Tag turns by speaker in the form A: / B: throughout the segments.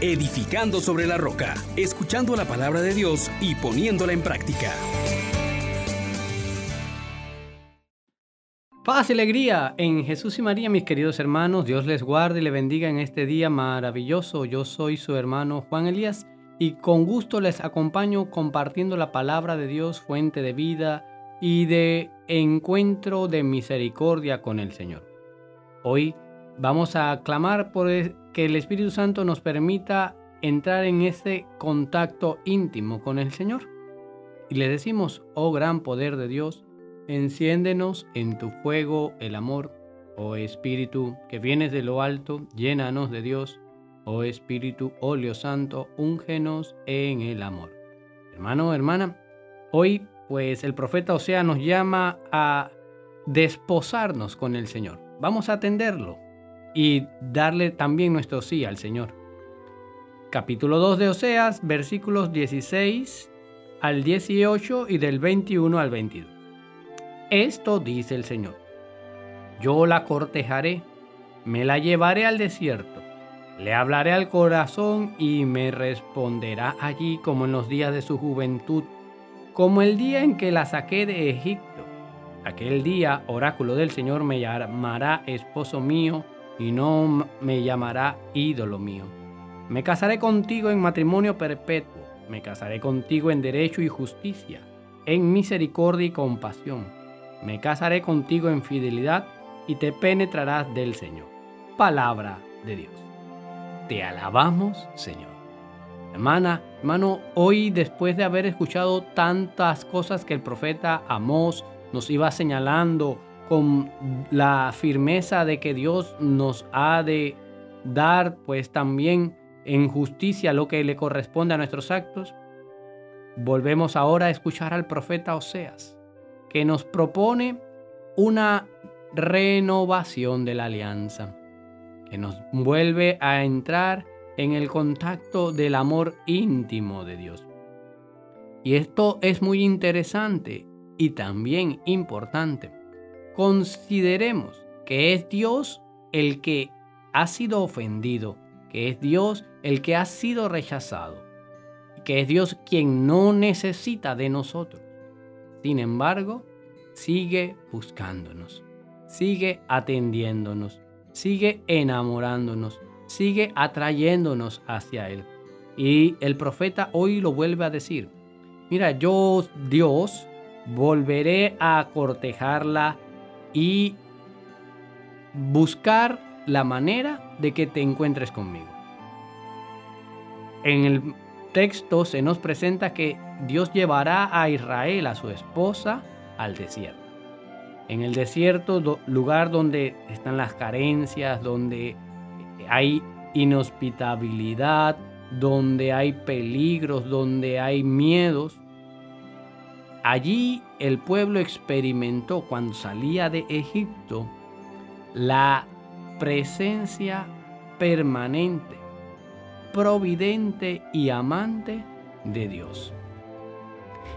A: edificando sobre la roca, escuchando la palabra de Dios y poniéndola en práctica.
B: Paz y alegría en Jesús y María, mis queridos hermanos. Dios les guarde y le bendiga en este día maravilloso. Yo soy su hermano Juan Elías y con gusto les acompaño compartiendo la palabra de Dios, fuente de vida y de encuentro de misericordia con el Señor. Hoy vamos a clamar por que el Espíritu Santo nos permita entrar en ese contacto íntimo con el Señor. Y le decimos, oh gran poder de Dios, enciéndenos en tu fuego el amor, oh Espíritu que vienes de lo alto, llénanos de Dios, oh Espíritu óleo santo, úngenos en el amor. Hermano, hermana, hoy pues el profeta Osea nos llama a desposarnos con el Señor. Vamos a atenderlo y darle también nuestro sí al Señor. Capítulo 2 de Oseas, versículos 16 al 18 y del 21 al 22. Esto dice el Señor. Yo la cortejaré, me la llevaré al desierto, le hablaré al corazón y me responderá allí como en los días de su juventud, como el día en que la saqué de Egipto. Aquel día, oráculo del Señor, me llamará esposo mío y no me llamará ídolo mío. Me casaré contigo en matrimonio perpetuo, me casaré contigo en derecho y justicia, en misericordia y compasión. Me casaré contigo en fidelidad y te penetrarás del Señor. Palabra de Dios. Te alabamos, Señor. Hermana, hermano, hoy después de haber escuchado tantas cosas que el profeta Amós nos iba señalando, con la firmeza de que Dios nos ha de dar pues también en justicia lo que le corresponde a nuestros actos, volvemos ahora a escuchar al profeta Oseas, que nos propone una renovación de la alianza, que nos vuelve a entrar en el contacto del amor íntimo de Dios. Y esto es muy interesante y también importante consideremos que es Dios el que ha sido ofendido, que es Dios el que ha sido rechazado, que es Dios quien no necesita de nosotros. Sin embargo, sigue buscándonos, sigue atendiéndonos, sigue enamorándonos, sigue atrayéndonos hacia Él. Y el profeta hoy lo vuelve a decir, mira, yo Dios volveré a cortejarla y buscar la manera de que te encuentres conmigo. En el texto se nos presenta que Dios llevará a Israel, a su esposa, al desierto. En el desierto, lugar donde están las carencias, donde hay inhospitabilidad, donde hay peligros, donde hay miedos, Allí el pueblo experimentó cuando salía de Egipto la presencia permanente, providente y amante de Dios.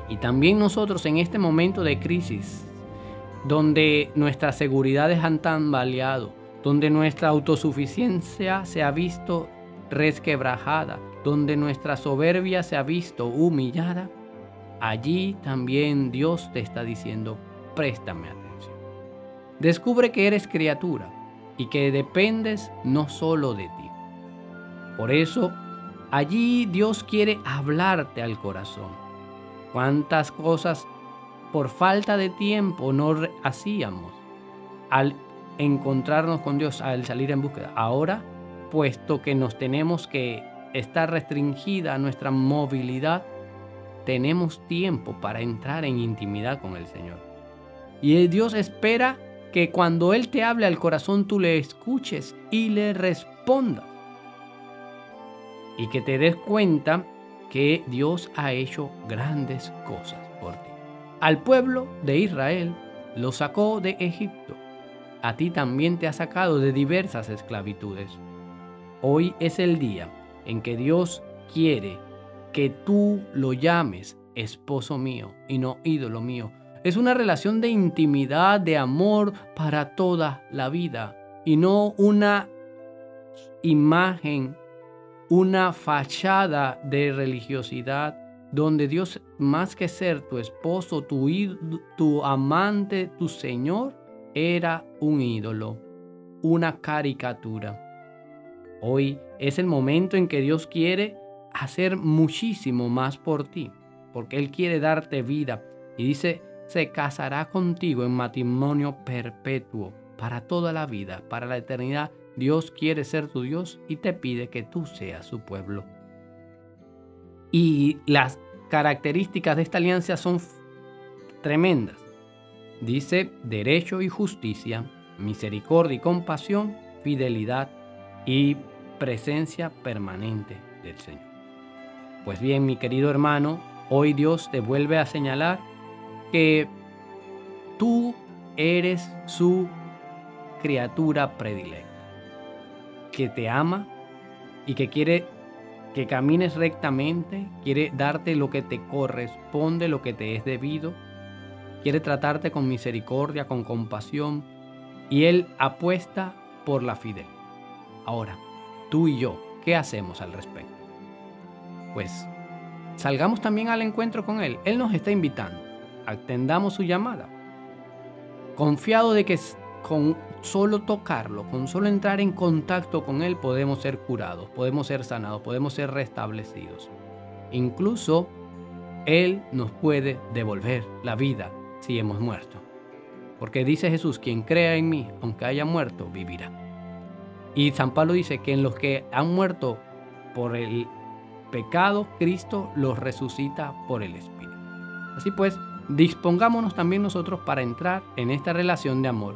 B: Y también nosotros en este momento de crisis, donde nuestras seguridades han tambaleado, donde nuestra autosuficiencia se ha visto resquebrajada, donde nuestra soberbia se ha visto humillada, allí también Dios te está diciendo, préstame atención. Descubre que eres criatura y que dependes no solo de ti. Por eso, allí Dios quiere hablarte al corazón. ¿Cuántas cosas por falta de tiempo no hacíamos al encontrarnos con Dios, al salir en búsqueda? Ahora, puesto que nos tenemos que estar restringida nuestra movilidad, tenemos tiempo para entrar en intimidad con el Señor. Y Dios espera que cuando Él te hable al corazón tú le escuches y le respondas. Y que te des cuenta que Dios ha hecho grandes cosas por ti. Al pueblo de Israel lo sacó de Egipto. A ti también te ha sacado de diversas esclavitudes. Hoy es el día en que Dios quiere que tú lo llames esposo mío y no ídolo mío. Es una relación de intimidad, de amor para toda la vida y no una imagen una fachada de religiosidad donde Dios, más que ser tu esposo, tu, tu amante, tu Señor, era un ídolo, una caricatura. Hoy es el momento en que Dios quiere hacer muchísimo más por ti, porque Él quiere darte vida. Y dice, se casará contigo en matrimonio perpetuo, para toda la vida, para la eternidad. Dios quiere ser tu Dios y te pide que tú seas su pueblo. Y las características de esta alianza son tremendas. Dice derecho y justicia, misericordia y compasión, fidelidad y presencia permanente del Señor. Pues bien, mi querido hermano, hoy Dios te vuelve a señalar que tú eres su criatura predilecta, que te ama y que quiere que camines rectamente, quiere darte lo que te corresponde, lo que te es debido, quiere tratarte con misericordia, con compasión, y Él apuesta por la fidelidad. Ahora, tú y yo, ¿qué hacemos al respecto? Pues salgamos también al encuentro con Él. Él nos está invitando. Atendamos su llamada. Confiado de que con solo tocarlo, con solo entrar en contacto con Él podemos ser curados, podemos ser sanados, podemos ser restablecidos. Incluso Él nos puede devolver la vida si hemos muerto. Porque dice Jesús, quien crea en mí, aunque haya muerto, vivirá. Y San Pablo dice que en los que han muerto por el pecado, Cristo los resucita por el Espíritu. Así pues, dispongámonos también nosotros para entrar en esta relación de amor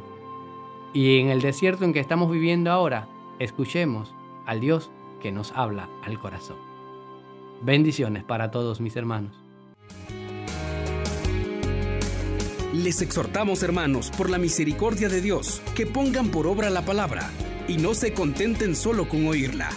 B: y en el desierto en que estamos viviendo ahora, escuchemos al Dios que nos habla al corazón. Bendiciones para todos mis hermanos.
A: Les exhortamos, hermanos, por la misericordia de Dios, que pongan por obra la palabra y no se contenten solo con oírla.